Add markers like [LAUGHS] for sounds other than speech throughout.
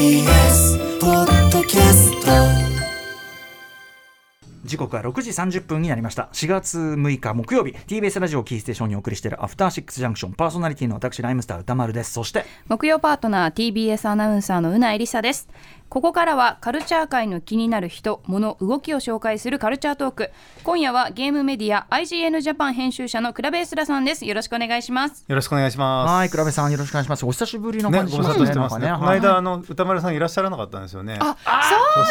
TBS ポッドキャスト時刻は6時30分になりました。4月6日木曜日。TBS ラジオキーステーションにお送りしているアフターシックスジャンクションパーソナリティの私ライムスター歌丸です。そして木曜パートナー TBS アナウンサーのうなえりさですここからはカルチャー界の気になる人物動きを紹介するカルチャートーク今夜はゲームメディア IGN ジャパン編集者のクラベースラさんですよろしくお願いしますよろしくお願いします。はい倉部さんよろしくお願いしますお久しぶりのね、感じご無沙汰してますね。この間、あの歌丸さんいらっしゃらなかったんですよね。あ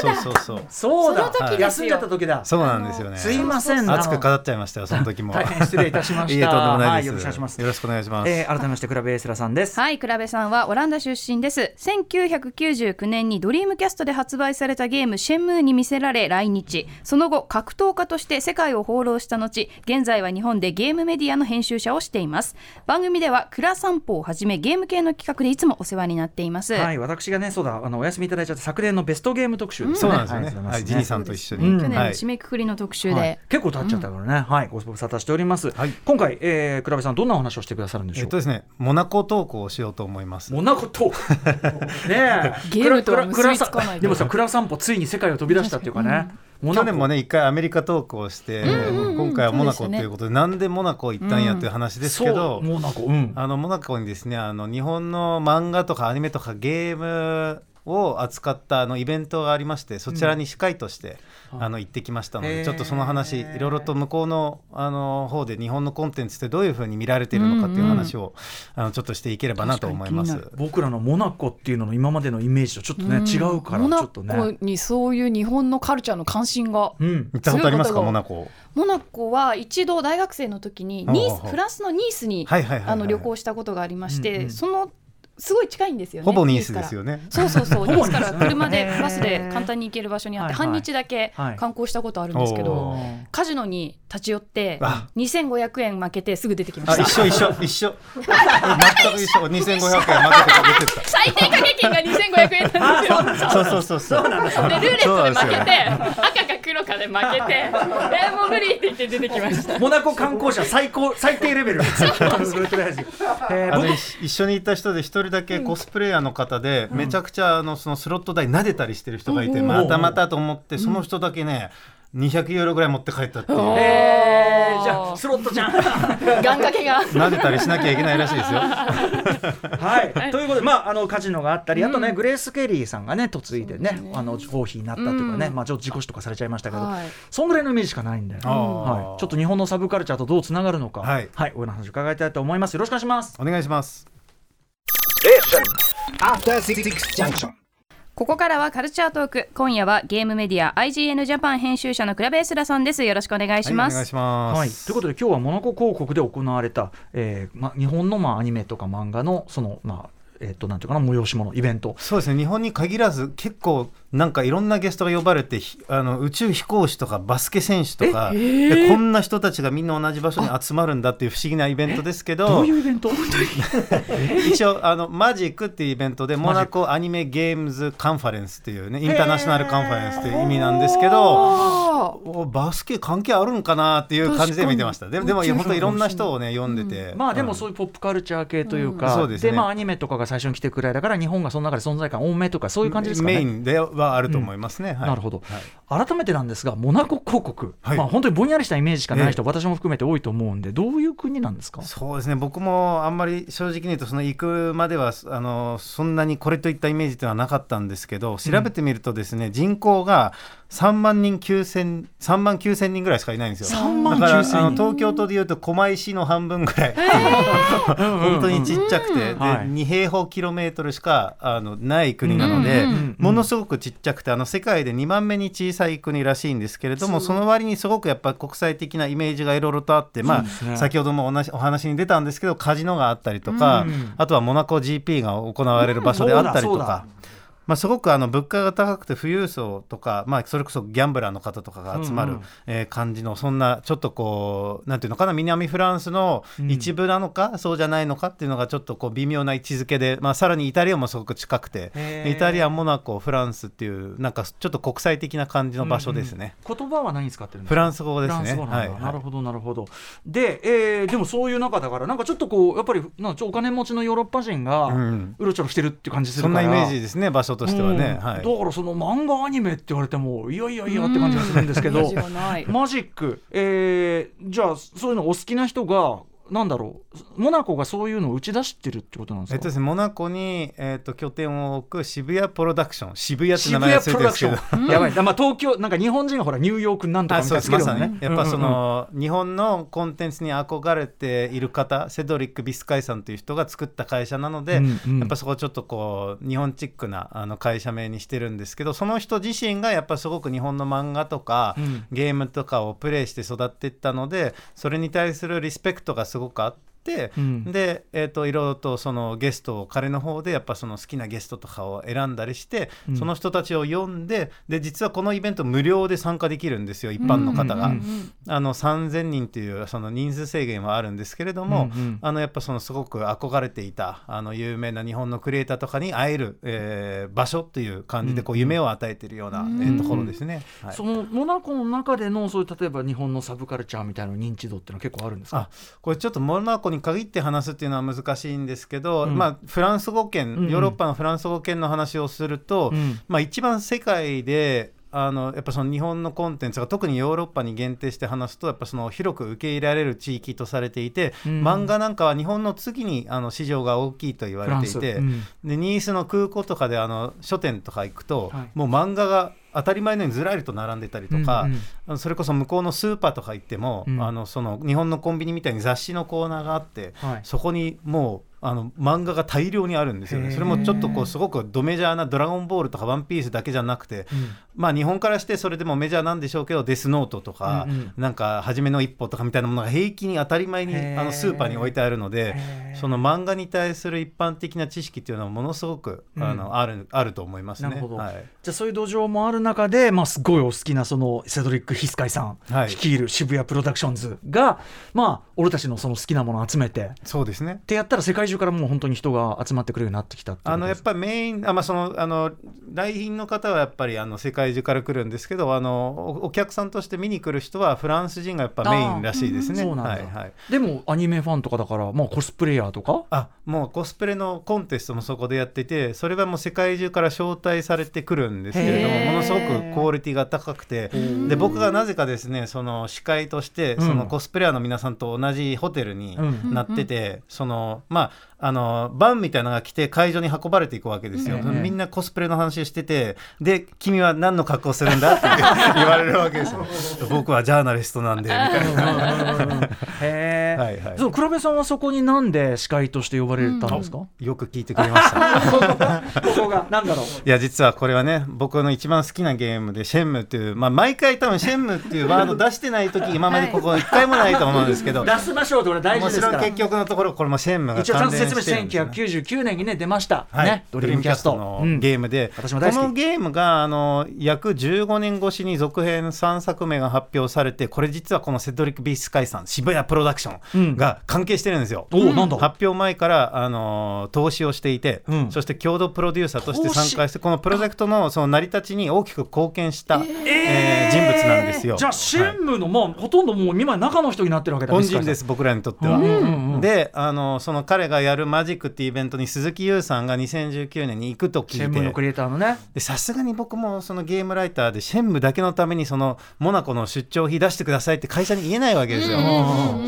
そうそうそうそう。そうだ休んでた時だそうなんですよね。すいません熱く語っちゃいましたよ、その時も。大変失礼いたしましたいえ、とんでもないです。はいよろしくお願いしますよろしくお願いします。えー改めまして倉部エスラさんですはい、クラベさんはオランダ出身です。1999年にドリームキャストで発売されたゲームシェンムーに見せられ来日。その後、格闘家として世界を放浪した後、現在は日本でゲームメディアの編集者をしています。番組ではクラ散歩をはじめゲーム系の企画でいつもお世話になっています。はい私がねそうだあのお休みいただいちゃった昨年のベストゲーム特集ですね。そうなんですよね。ははいい、ジニーさんと一緒に。うん。去年のはい。締めくくりの特集で、はい。結構経っちゃったからね、はいご無沙汰しております、はい。今回、えー、倉部さんどんなお話をしてくださるんでしょう？えっとですね、モナコ投稿をしようと思います。モナコと [LAUGHS] ねえ。ゲームとはクラ結びでもさクラ散歩ついに世界を飛び出したっていうかね、モナコ。去年もね一回アメリカ投稿して、今回はモナコということで、なんでモナコ行ったんやっていう話ですけど、モナコ。うん。あのモナコにですねあの日本の漫画とかアニメとかゲームを扱ったあのイベントがありましてそちらに司会として、あの行ってきましたので、ちょっとその話いろいろと向こうのあの方で日本のコンテンツってどういうふうに見られているのかっていう話を、あのちょっとしていければなと思います。僕らのモナコっていうのの今までのイメージとちょっとね、違うからモナちょっとね。コにそういう日本のカルチャーの関心が。うん。行ったことありますかモナコ？モナコは一度大学生の時にニースフランスのニースにあの旅行したことがありまして、うんうん。そのすごい近いんですよねほぼニースですよよね。そうそうそう。[LAUGHS] ニース。から車でバスで簡単に行ける場所にあって、半日だけはい。観光したことあるんですけど、おカジノに立ち寄ってあ。2500円負けてすぐ出てきまあした。一緒一緒一緒。[LAUGHS] 全く一緒。2500円負けて出てった。最低掛け金が2500円なんですよ。そう。そうそうそうでルーレットで負けて、赤か黒かで負けてえもう無理って言って出てきました。モナコ観光者最高最低レベル。[LAUGHS] あの一一緒にいた人で一人だけコスプレイヤーの方で、めちゃくちゃあのそのスロット台撫でたりしてる人がいて、またまたと思って、その人だけね200ユーロぐらい持って帰ったっていう、えー。じゃあスロットちゃん。[LAUGHS] 願掛けが。撫でたりしなきゃいけないらしいですよ。[LAUGHS] はい、ということで、まあ、あのカジノがあったり、あとね、グレース・ケリーさんがね、嫁いでね、あの合否になったというかね、まあ、ちょっと事故死とかされちゃいましたけど、はい。そんぐらいのイメージしかないんで、はい、ちょっと日本のサブカルチャーとどうつながるのか、はい。お話伺いたいと思います。よろしくお願いします。お願いします。After Six Junction. ここからはカルチャートーク。今夜はゲームメディア IGN ジャパン編集者のクラベースラさんです。よろしくお願いしはい、おます、願いします。はい、ということで今日はモナコ広告で行われた、えーま、日本の、まあ、アニメとか漫画のその、まあえっとなんていうかな催し物イベント。そうですね。日本に限らず結構なんかいろんなゲストが呼ばれてひあの宇宙飛行士とかバスケ選手とか、でこんな人たちがみんな同じ場所に集まるんだっていう不思議なイベントですけどどういうイベント？[LAUGHS] 一応あのマジックっていうイベントでモナコアニメゲームズカンファレンスっていうねインターナショナルカンファレンスっていう意味なんですけどあおバスケ関係あるんかなっていう感じで見てました。ででも本当いろんな人をね読んでて、まあでもうんそういうポップカルチャー系というか、うんそうですね。まあアニメとかが最初に来てくらいだから日本がその中で存在感多めとかそういう感じですかね。メインではあると思いますね、はい。なるほど、はい。改めてなんですがモナコ広告、はい。まあ本当にぼんやりしたイメージしかない人、え私も含めて多いと思うんでどういう国なんですか？そうですね。僕もあんまり正直に言うとその行くまではあのそんなにこれといったイメージではなかったんですけど調べてみるとですね、人口が3万人9000 3万9000人ぐらいしかいないんですよ。3万だから9000あの人東京都でいうと狛江市の半分ぐらい、本当にちっちゃくて、ではい。2平方キロメートルしかあのない国なので、うんうんうんものすごくちっちゃくてあの世界で2番目に小さい国らしいんですけれどもその割にすごくやっぱ国際的なイメージがいろいろとあって、ますね。あ、先ほどもおなしお話に出たんですけどカジノがあったりとか、うん。あとはモナコ GP が行われる場所であったりとうんそうだ。か。まあ、すごくあの物価が高くて富裕層とか、まあ、それこそギャンブラーの方とかが集まる、うんうん。えー感じのそんなちょっとこうなんていうのかな南フランスの一部なのか、そうじゃないのかっていうのがちょっとこう微妙な位置づけで、まあ、さらにイタリアもすごく近くてイタリアモナコフランスっていうなんかちょっと国際的な感じの場所ですね、言葉は何使ってるんですか？フランス語ですね。はいはい。なるほどなるほど。で、えーでもそういう中だからなんかちょっとこうやっぱりなお金持ちのヨーロッパ人がうん。うろちょろしてるっていう感じするそんから、なイメージですね場所としてはね、うん。はい。だからその漫画アニメって言われてもいやいやいやって感じがするんですけどマジック、えーじゃあそういうのお好きな人がなんだろう。モナコがそういうのを打ち出してるってことなんですか、えっとですね、モナコに、えっと拠点を置く渋谷プロダクション。渋谷って名渋前がついてるんですけど。ン、[LAUGHS] やばい、まあ、東京なんか日本人がほらニューヨークなんとかあみたいうなつけるのね。にやっぱその、日本のコンテンツに憧れている方セドリック・ビスカイさんという人が作った会社なので、うんうん。やっぱそこちょっとこう日本チックなあの会社名にしてるんですけどその人自身がやっぱすごく日本の漫画とか、うん。ゲームとかをプレイして育っていったのでそれに対するリスペクトがすごごくあっ。うん。で、えー、といろいろとそのゲストを彼の方でやっぱその好きなゲストとかを選んだりして、うん。その人たちを呼んでで実はこのイベント無料で参加できるんですよ一般の方が。うんうんあの3000人というその人数制限はあるんですけれども、うんうんあのやっぱそのすごく憧れていたあの有名な日本のクリエイターとかに会える、えー場所という感じでこう夢を与えているような、えーところですね。はい。そのモナコの中でのそういう例えば日本のサブカルチャーみたいな認知度っていうのは結構あるんですか？あこれちょっとモナコに限って話すっていうのは難しいんですけど、うん。まあ、フランス語圏、ヨーロッパのフランス語圏の話をすると、うん。まあ、一番世界であのやっぱその日本のコンテンツが特にヨーロッパに限定して話すとやっぱその広く受け入れられる地域とされていて、うん。漫画なんかは日本の次にあの市場が大きいと言われていて、フランス。でニースの空港とかであの書店とか行くと、はい。もう漫画が当たり前のようにずらりと並んでたりとか、うんうんそれこそ向こうのスーパーとか行っても、うん。あのその日本のコンビニみたいに雑誌のコーナーがあって、はい。そこにもうあの漫画が大量にあるんですよね。それもちょっとこうすごくドメジャーな「ドラゴンボール」とか「ワンピースだけじゃなくて、うん。まあ日本からしてそれでもメジャーなんでしょうけど「デスノート」とか、うんうん。なんか「初めの一歩」とかみたいなものが平気に当たり前にあのスーパーに置いてあるのでその漫画に対する一般的な知識っていうのはものすごく、うん。あのあるあると思いますね。なるほど。はい。じゃあそういう土壌もある中で、まあ、すごいお好きなそのセドリック・ヒスカイさんはい。率いる渋谷プロダクションズが、まあ、俺たちのその好きなものを集めてっそうですね。てやったら世界中からもう本当に人が集まってくるようになってきたあのやっぱぱりメインあ、まあ、そのあの来賓の方はやっぱりあの世界中から来るんですけどあのおお客さんとして見に来る人はフランス人がやっぱメインらしいですね。はいはい。でもアニメファンとかだから、まあ、コスプレイヤーとか？あもうコスプレのコンテストもそこでやっててそれはもう世界中から招待されてくるんですけれどもものすごくクオリティが高くて。で僕がなぜかですねその司会としてうん。そのコスプレイヤーの皆さんと同じホテルにうん。なってて、そのまああのバンみたいなのが来て会場に運ばれていくわけですよ、うんみんなコスプレの話をしててで君は何の格好するんだって [LAUGHS] 言われるわけですよ。僕はジャーナリストなんでみたいな。へえ、はいはい。そう倉部さんはそこになんで司会として呼ばれたんですか、よく聞いてくれました。[LAUGHS] ここがここがなんだろう。いや実はこれはね僕の一番好きなゲームでシェンムっていう、まあ、毎回多分シェンムっていうワード出してない時今までここ一回もないと思うんですけど、出しましょうってこれ大事もですから。ちろん結局のところこれもシェンムが一説明してしてるんですよね。1999年にね出ました、はい。ねドリームキャスト。のうん。ゲームで、私も大好き。このゲームがあの約15年越しに続編3作目が発表されてこれ実はこのセドリック・ビースカイさん渋谷プロダクションが関係してるんですよ。おおなんだ。発表前からあの投資をしていて、うん。そして共同プロデューサーとして参加してこのプロジェクトのその成り立ちに大きく貢献した、えー。人物なんですよ。じゃあシェンムの、まあほとんどもう今中の人になってるわけだ恩人です僕らにとっては。うんうんうん。であのその彼がやるマジックっていうイベントに鈴木優さんが2019年に行くと聞いて。シェンムのクリエイターのね。でさすがに僕もそのゲームライターでシェンムだけのためにそのモナコの出張費出してくださいって会社に言えないわけですよ。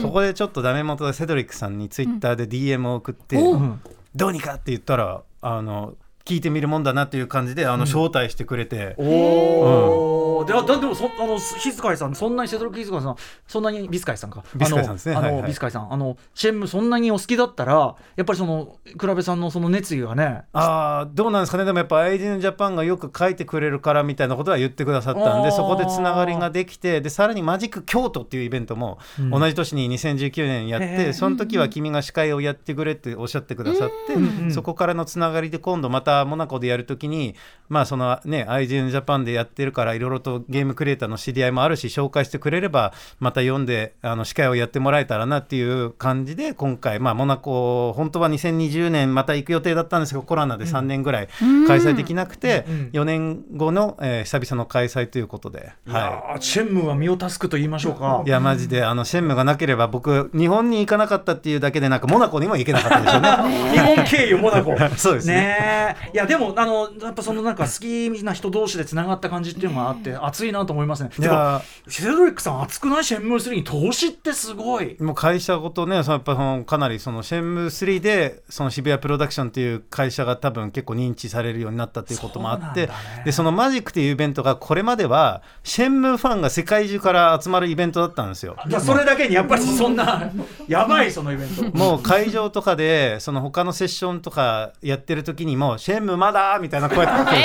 そこでちょっとダメ元でセドリックさんにツイッターで DM を送って、ん。どうにかって言ったらあの聞いてみるもんだなっていう感じであの招待してくれて。おお、でだでもそあのヒスカイさんそんなにセドリック・ヒスカイさんそんなにビスカイさんか？ビスカイさんですね。あのはいはいビスカイさん。あのシェンムそんなにお好きだったらやっぱりその倉部さんのその熱意がね。あーどうなんですかね。でもやっぱ「アイジャパン」がよく書いてくれるからみたいなことは言ってくださったんでそこでつながりができてでさらにマジック京都っていうイベントもうん。同じ年に2019年やって、へー。その時は君が司会をやってくれっておっしゃってくださって、うんうん。そこからのつながりで今度またモナコでやるときにまあそのね「アイジンジャパン」でやってるからいろいろととゲームクリエイターの知り合いもあるし紹介してくれればまた読んであの司会をやってもらえたらなっていう感じで今回、まあ、モナコ本当は2020年また行く予定だったんですがコロナで3年ぐらい開催できなくて、うん。4年後の、えー久々の開催ということで。い。やーチェンムーは身を助くと言いましょうか。いやマジであのシェンムがなければ僕日本に行かなかったっていうだけでなんかモナコにも行けなかったでしょうね。[LAUGHS] 日本経由モナコ。[LAUGHS] そうですね。ねえいやでもあのやっぱそのなんか好きな人同士でつながった感じっていうのがあって熱いなと思いますね。いや。セドリックさん熱くない？シェンムー3に投資ってすごい。もう会社ごとね、そのやっぱそのかなりそのシェンムー3でその渋谷プロダクションっていう会社が多分結構認知されるようになったっていうこともあって、ね。でそのマジックっていうイベントがこれまではシェンムーファンが世界中から集まるイベントだったんですよ。それだけにやっぱりそんなやばいそのイベント。もう会場とかでその他のセッションとかやってる時にもシェンムーまだみたいな声とか来る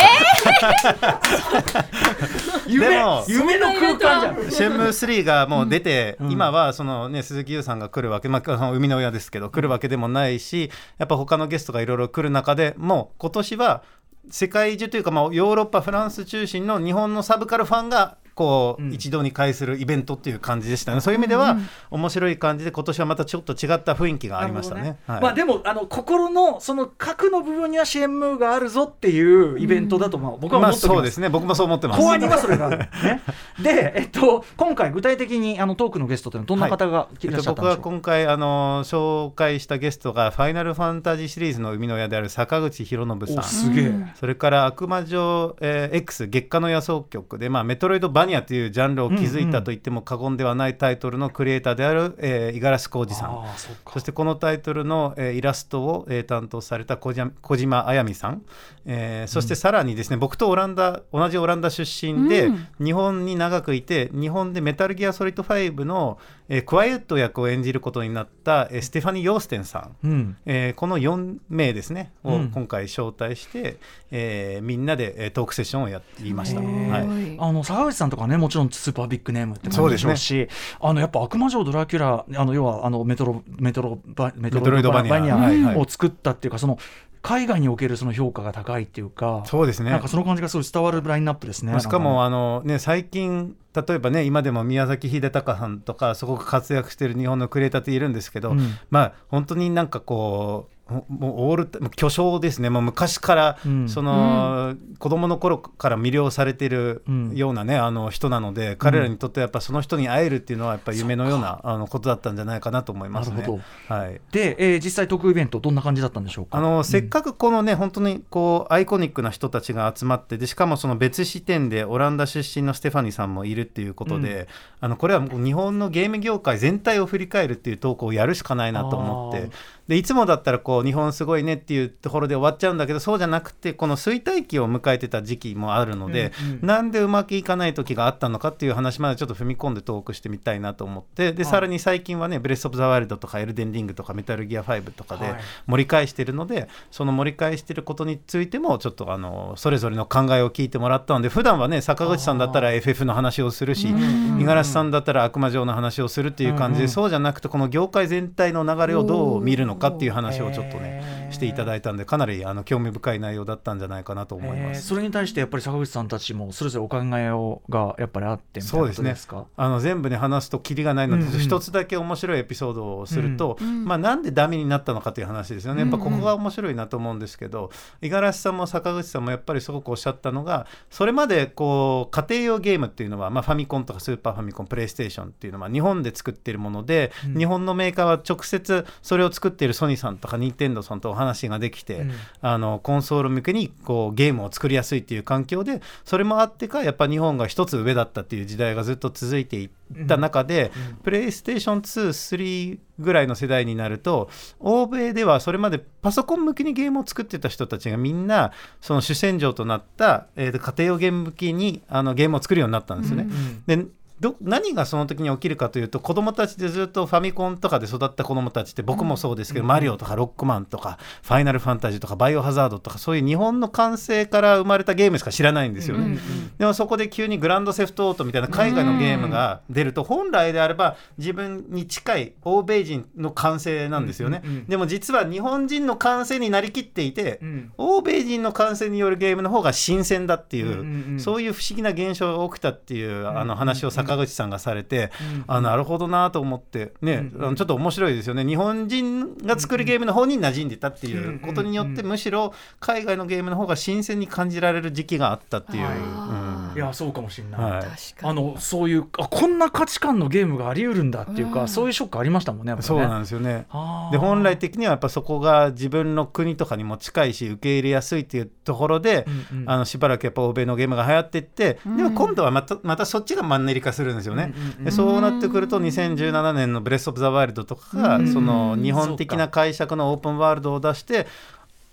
夢でも夢の空間じゃん。シェンムー3がもう出て、今はその、ね、鈴木優さんが来るわけ、まあ、その生みの親ですけど来るわけでもないしやっぱ他のゲストがいろいろ来る中でもう今年は世界中というか、まあ、ヨーロッパフランス中心の日本のサブカルファンがこう、うん。一堂に会するイベントっていう感じでしたね。そういう意味では、面白い感じで今年はまたちょっと違った雰囲気がありましたね。なるほどはい。まあでもあの心のその核の部分にはシェンムーがあるぞっていうイベントだとまあ僕はまあ思っておりますそうですね。僕もそう思ってます。公安にはそれがある、ね、[LAUGHS] で、えっと、今回具体的にあのトークのゲストというのはどんな方がいらっしゃったんでしょう？か、僕は今回あの紹介したゲストが「ファイナルファンタジー」シリーズの生みの親である坂口博信さおんすげえ、それから悪魔城、えー X 月下の野草曲で、まあ、メトロイドバニアというジャンルを築いたと言っても過言ではないタイトルのクリエイターであるえー五十嵐浩二さん。そしてこのタイトルの、えーイラストを、えー担当された小島あやみさん、えーそしてさらにですね、僕とオランダ同じオランダ出身で、日本に長くいて日本でメタルギアソリッド5の、えークワイエット役を演じることになった、えーステファニー・ヨーステンさん。うん。えーこの4名ですねをうん。今回招待して、えーみんなでえートークセッションをやりました。はい。あの坂口さんとかねもちろんスーパービッグネームってそうで感じですしょうしあのやっぱ悪魔城ドラキュラあの要はあのメトロメトロバメトロイドバニア。を作ったっていうかその海外におけるその評価が高いっていうかそうですね。なんかその感じがすごい伝わるラインナップですねまあしかもあの、ね、最近例えばね今でも宮崎秀隆さんとかすごく活躍している日本のクリエイターっているんですけど、うん。まあ本当になんかこうももうオールもう巨匠ですね。もう昔から、うん。その、子供の頃から魅了されているうん。ようなね、あの人なので彼らにとってはやっぱその人に会えるっていうのはやっぱ夢のようなあのことだったんじゃないかなと思いますね。なるほはい。で、えー実際特イベントどんな感じだったんでしょうか？あのせっかくこのね、本当にこうアイコニックな人たちが集まってでしかもその別視点でオランダ出身のステファニーさんもいるっていうことで、あのこれはもう日本のゲーム業界全体を振り返るっていうトークをやるしかないなと思ってでいつもだったらこう日本すごいねっていうところで終わっちゃうんだけどそうじゃなくてこの衰退期を迎えてた時期もあるので、うんうん。なんでうまくいかない時があったのかっていう話までちょっと踏み込んでトークしてみたいなと思ってではい。さらに最近はね「ブレス・オブ・ザ・ワイルド」とか「エルデン・リング」とか「メタルギア5」とかではい。盛り返してるのでその盛り返してることについてもちょっとあのそれぞれの考えを聞いてもらったので普段はね坂口さんだったら FF の話をするし五十嵐さんだったら悪魔城の話をするっていう感じで、うんうん。そうじゃなくてこの業界全体の流れをどう見るのかかっていう話をちょっとねしていただいたんでかなりあの興味深い内容だったんじゃないかなと思います。えーそれに対してやっぱり坂口さんたちもそれぞれお考えをがやっぱりあってみたいなこそうですねとですかあの全部ね話すとキリがないのでうん。うん一、つだけ面白いエピソードをすると、まあ、なんでダメになったのかという話ですよね。やっぱここが面白いなと思うんですけど五十嵐さんも坂口さんもやっぱりすごくおっしゃったのがそれまでこう家庭用ゲームっていうのは、まあ、ファミコンとかスーパーファミコンプレイステーションっていうのは日本で作っているもので、うん。日本のメーカーは直接それを作っているソニーさんとかニンテンドーさんとお話ができて、うん。あのコンソール向けにこうゲームを作りやすいっていう環境でそれもあってかやっぱ日本が一つ上だったっていう時代がずっと続いていった中で、プレイステーション23ぐらいの世代になると欧米ではそれまでパソコン向けにゲームを作ってた人たちがみんなその主戦場となった、えーと家庭用ゲーム向きにあのゲームを作るようになったんですよね。でど何がその時に起きるかというと子供たちでずっとファミコンとかで育った子供たちって僕もそうですけど、マリオとかロックマンとかファイナルファンタジーとかバイオハザードとかそういう日本の完成から生まれたゲームしか知らないんですよね、でもそこで急にグランドセフトオートみたいな海外のゲームが出ると本来であれば自分に近い欧米人の完成なんですよね、うんうんうん。でも実は日本人の完成になりきっていて、うん。欧米人の完成によるゲームの方が新鮮だっていう、うんうんうん。そういう不思議な現象が起きたっていうあの話を坂口さんがされて、うん。あなるほどなと思ってね、うんあのちょっと面白いですよね。日本人が作るゲームの方に馴染んでたっていうことによって、むしろ海外のゲームの方が新鮮に感じられる時期があったっていう。いやそうかもしれない、はい。確かに。あのそういうあこんな価値観のゲームがあり得るんだっていうか、うん。そういうショックありましたもんねやっぱね。そうなんですよね。で本来的にはやっぱそこが自分の国とかにも近いし受け入れやすいっていうところで、うんうん。あのしばらくやっぱ欧米のゲームが流行っていって、でも今度はまたまたそっちがマンネリ化するんですよね。うんうんうんでそうなってくると2017年の「ブレス・オブ・ザ・ワイルド」とかが、うんその日本的な解釈のオープンワールドを出して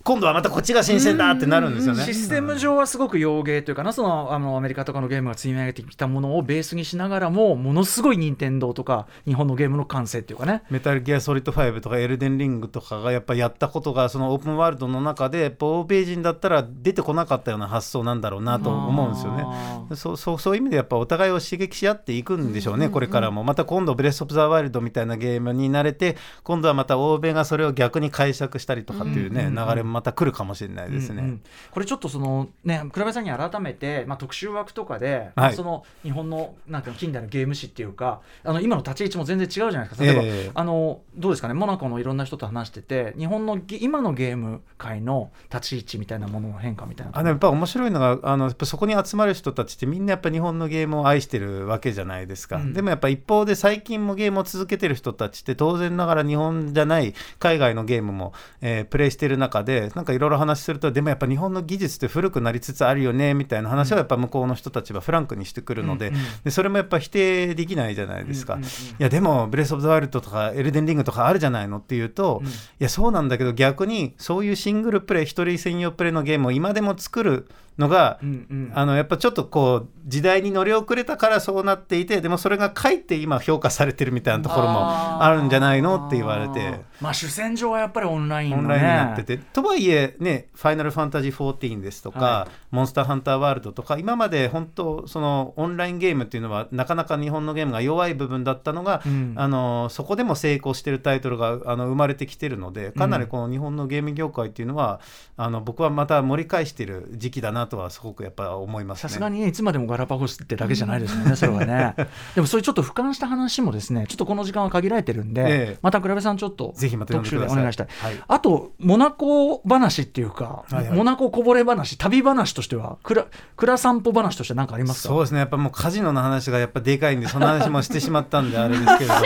今度はまたこっちが新鮮だってなるんですよね。システム上はすごく洋芸というかな。そのあのアメリカとかのゲームが積み上げてきたものをベースにしながらもものすごい任天堂とか日本のゲームの完成っていうかね。メタルギアソリッド5とかエルデンリングとかがやっぱやったことがそのオープンワールドの中でやっぱ欧米人だったら出てこなかったような発想なんだろうなと思うんですよね。そうそうそういう意味でやっぱお互いを刺激し合っていくんでしょうね、これからもまた今度「ブレス・オブ・ザ・ワイルド」みたいなゲームに慣れて今度はまた欧米がそれを逆に解釈したりとかっていうね、うん。流れもまた来るかもしれないですね。うんうん。これちょっとそのね倉部さんに改めて、まあ、特集枠とかで、はい。その日本のなんていうの近代のゲーム史っていうかあの今の立ち位置も全然違うじゃないですか。例えば、ええ。あのどうですかね？モナコのいろんな人と話してて日本のゲ今のゲーム界の立ち位置みたいなものの変化みたいなあのやっぱ面白いのがあのそこに集まる人たちってみんなやっぱ日本のゲームを愛してるわけじゃないですか、うん。でもやっぱ一方で最近もゲームを続けてる人たちって当然ながら日本じゃない海外のゲームも、えープレイしてる中でなんかいろいろ話するとでもやっぱ日本の技術って古くなりつつあるよねみたいな話をやっぱ向こうの人たちはフランクにしてくるので,、うんうんでそれもやっぱ否定できないじゃないですか。うんうんうん。いやでも「ブレス・オブ・ザ・ワイルド」とか「エルデン・リング」とかあるじゃないのっていうと、うん。いやそうなんだけど逆にそういうシングルプレイ一人専用プレイのゲームを今でも作るのが、うんうん。あのやっぱちょっとこう時代に乗り遅れたからそうなっていてでもそれがかえって今評価されてるみたいなところもあるんじゃないのって言われて。まあ主戦場はやっぱりオンラインのね。オンラインになってて、とはいえね「ファイナルファンタジー14」ですとか、はモンスターハンターワールド」とか今まで本当そのオンラインゲームっていうのはなかなか日本のゲームが弱い部分だったのが、うん。あのそこでも成功してるタイトルがあの生まれてきてるのでかなりこの日本のゲーム業界っていうのは、あの僕はまた盛り返してる時期だなとはすごくやっぱ思いますね。さすがにねいつまでもガラパゴスってだけじゃないですよね、それはね。でもそういうちょっと俯瞰した話もですね、ちょっとこの時間は限られてるんで、ええまた倉部さんちょっとぜひまた特集でお願いしたい。はいあとモナコ話っていうか、はいはいモナコこぼれ話、旅話としては、くら蔵散歩話として何かありますか？そうですねやっぱもうカジノの話がやっぱでかいんでその話もしてしまったんであれですけれども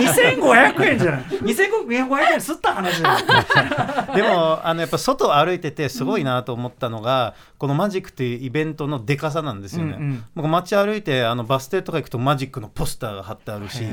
2500円じゃない。2500円すった話。[LAUGHS] でもあのやっぱ外を歩いててすごいなと思ったのが、このマジックっていうイベントのでかさなんですよね。うんうん。僕街歩いてあのバス停とか行くとマジックのポスターが貼ってあるし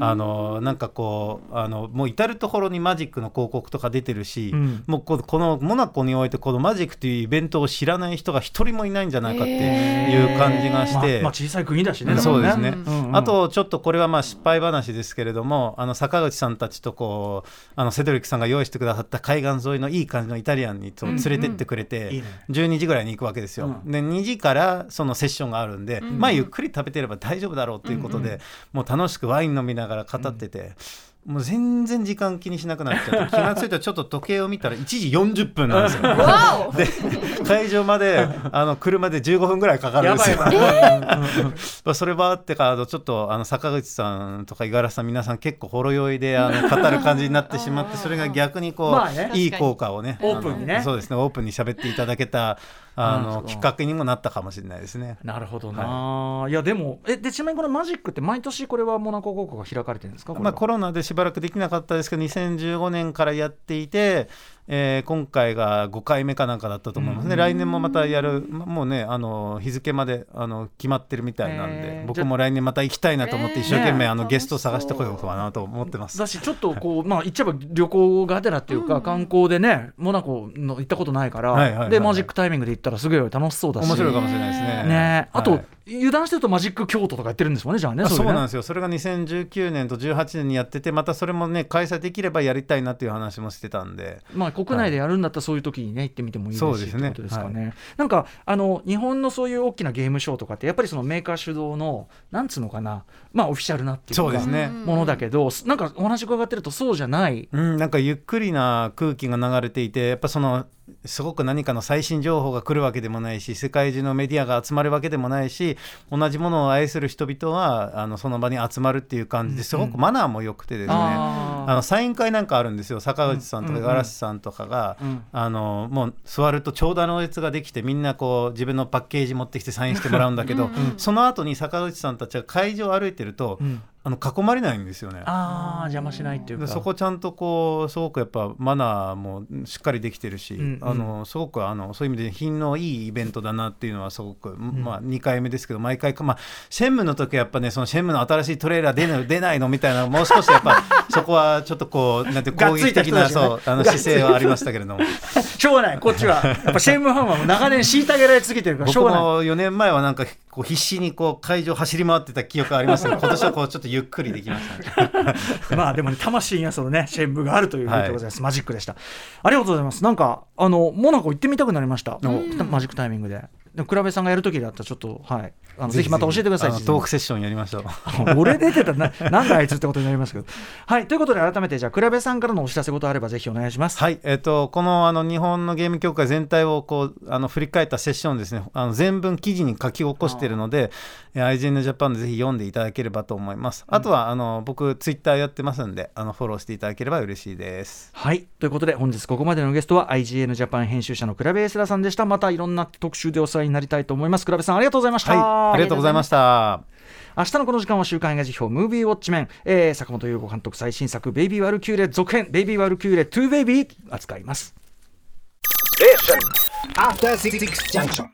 あのなんかこうあのもう至る所にマジックの広告とか出てるし、うん。もうここのモナコにおいてこのマジックというイベントを知らない人が一人もいないんじゃないかっていう感じがして。まあ、まあ小さい国だしね。うん。そうですね、うんうん。あとちょっとこれはまあ失敗話ですけれどもあの坂口さんたちとこうあのセドリックさんが用意してくださった海岸沿いのいい感じのイタリアンに連れてってくれて、いいね。12時ぐらいに行くわけですよ、うん。で2時からそのセッションがあるんで、まあゆっくり食べてれば大丈夫だろうということで、もう楽しくワイン飲みながら語ってて。もう全然時間気にしなくなっちゃって気が付いたらちょっと時計を見たら1時40分なんですよ。[LAUGHS] で会場まであの車で15分ぐらいかかるんですよ。[LAUGHS] それはあってかあのちょっとあの坂口さんとか五十嵐さん皆さん結構ほろ酔いであの語る感じになってしまってそれが逆にこう、[LAUGHS] まあね。いい効果をねオープンにね。そうですねオープンに喋っていただけたあのきっかけにもなったかもしれないですね。なるほどな、い、やでもえでちなみにこのマジックって毎年これはモナコ高校が開かれてるんですか？これは。まあ、コロナでしばらくできなかったですけど2015年からやっていてえー今回が5回目かなんかだったと思いますね、来年もまたやるまもうねあの日付まであの決まってるみたいなんで、えー。僕も来年また行きたいなと思って一生懸命、ねあのゲストを探してこようかなと思ってます。だしちょっとこう、まあ言っちゃえば旅行がてらっていうか、観光でねモナコの行ったことないから、はいはいはいはい。でマジックタイミングで行ったらすごい楽しそうだし。面白いかもしれないですね。ねあと、はい油断してるとマジック京都とかやってるんですもんねじゃあねあそうなんでですよ。それが2019年と18年にやっててまたそれもね開催できればやりたいなっていう話もしてたんで。まあ国内でやるんだったらそういう時にね行ってみてもいいですしそうですね。ですかね、なんかあの日本のそういう大きなゲームショーとかってやっぱりそのメーカー主導のなんつうのかなまあオフィシャルなっていうかそうですね。ものだけどなんかお話伺ってるとそうじゃない。うん、なんかゆっくりな空気が流れていてやっぱそのすごく何かの最新情報が来るわけでもないし世界中のメディアが集まるわけでもないし同じものを愛する人々はあのその場に集まるっていう感じですごくマナーも良くてですね、あー。あのサイン会なんかあるんですよ。坂口さんとか五十嵐さんとかが、うん。あのもう座ると長蛇の列ができてみんなこう自分のパッケージ持ってきてサインしてもらうんだけど、その後に坂口さんたちが会場を歩いてると、んあの囲まれないんですよね。あー邪魔しないっていうか。でそこちゃんとこうすごくやっぱマナーもしっかりできてるし、んうん。あのすごくあのそういう意味で品のいいイベントだなっていうのはすごく、まあ、2回目ですけど毎回か、まあ、シェンムの時はやっぱねそのシェンムの新しいトレーラー出ない [LAUGHS] 出ないのみたいなもう少しやっぱ [LAUGHS] そこはちょっとこうなんて攻撃的な、ねそうあの姿勢はありましたけれども。しょうがないこっちは。やっぱシェームファンはもう長年虐げられ続けてるからしょうがない。僕も4年前はなんかこう必死にこう会場走り回ってた記憶がありますけど今年はこうちょっとゆっくりできましたね。[LAUGHS] まあでもね魂にはそのねシェンブがあるということでございます、マジックでした。ありがとうございます。なんかあのモナコ行ってみたくなりました。マジックタイミングで倉部さんがやる時だったらちょっとはい。あのぜひ。また教えてくださいトークセッションやりましょう。[LAUGHS] 俺出てたななんだあいつってことになりますけど。はい。ということで改めてじゃあ倉部さんからのお知らせ事あればぜひお願いします。はい、えっ、と、このあの日本のゲーム協会全体をこうあの振り返ったセッションですね、あの全文記事に書き起こしているので、えー IGN Japan でぜひ読んでいただければと思います。あとは、あの僕、ツイッターやってますんで、あのフォローしていただければ嬉しいです。はい。ということで本日ここまでのゲストは IGN ジャパン編集者の倉部エスラさんでした。またいろんな特集でお世話になりたいと思います。倉部さんありがとうございました、はい、ありがとうございました。明日のこの時間は週刊映画辞表ムービーウォッチメン、えー坂本優子監督最新作ベイビーワルキューレ続編。ベイビーワルキューレ2ベイビー扱います。After Six Junction.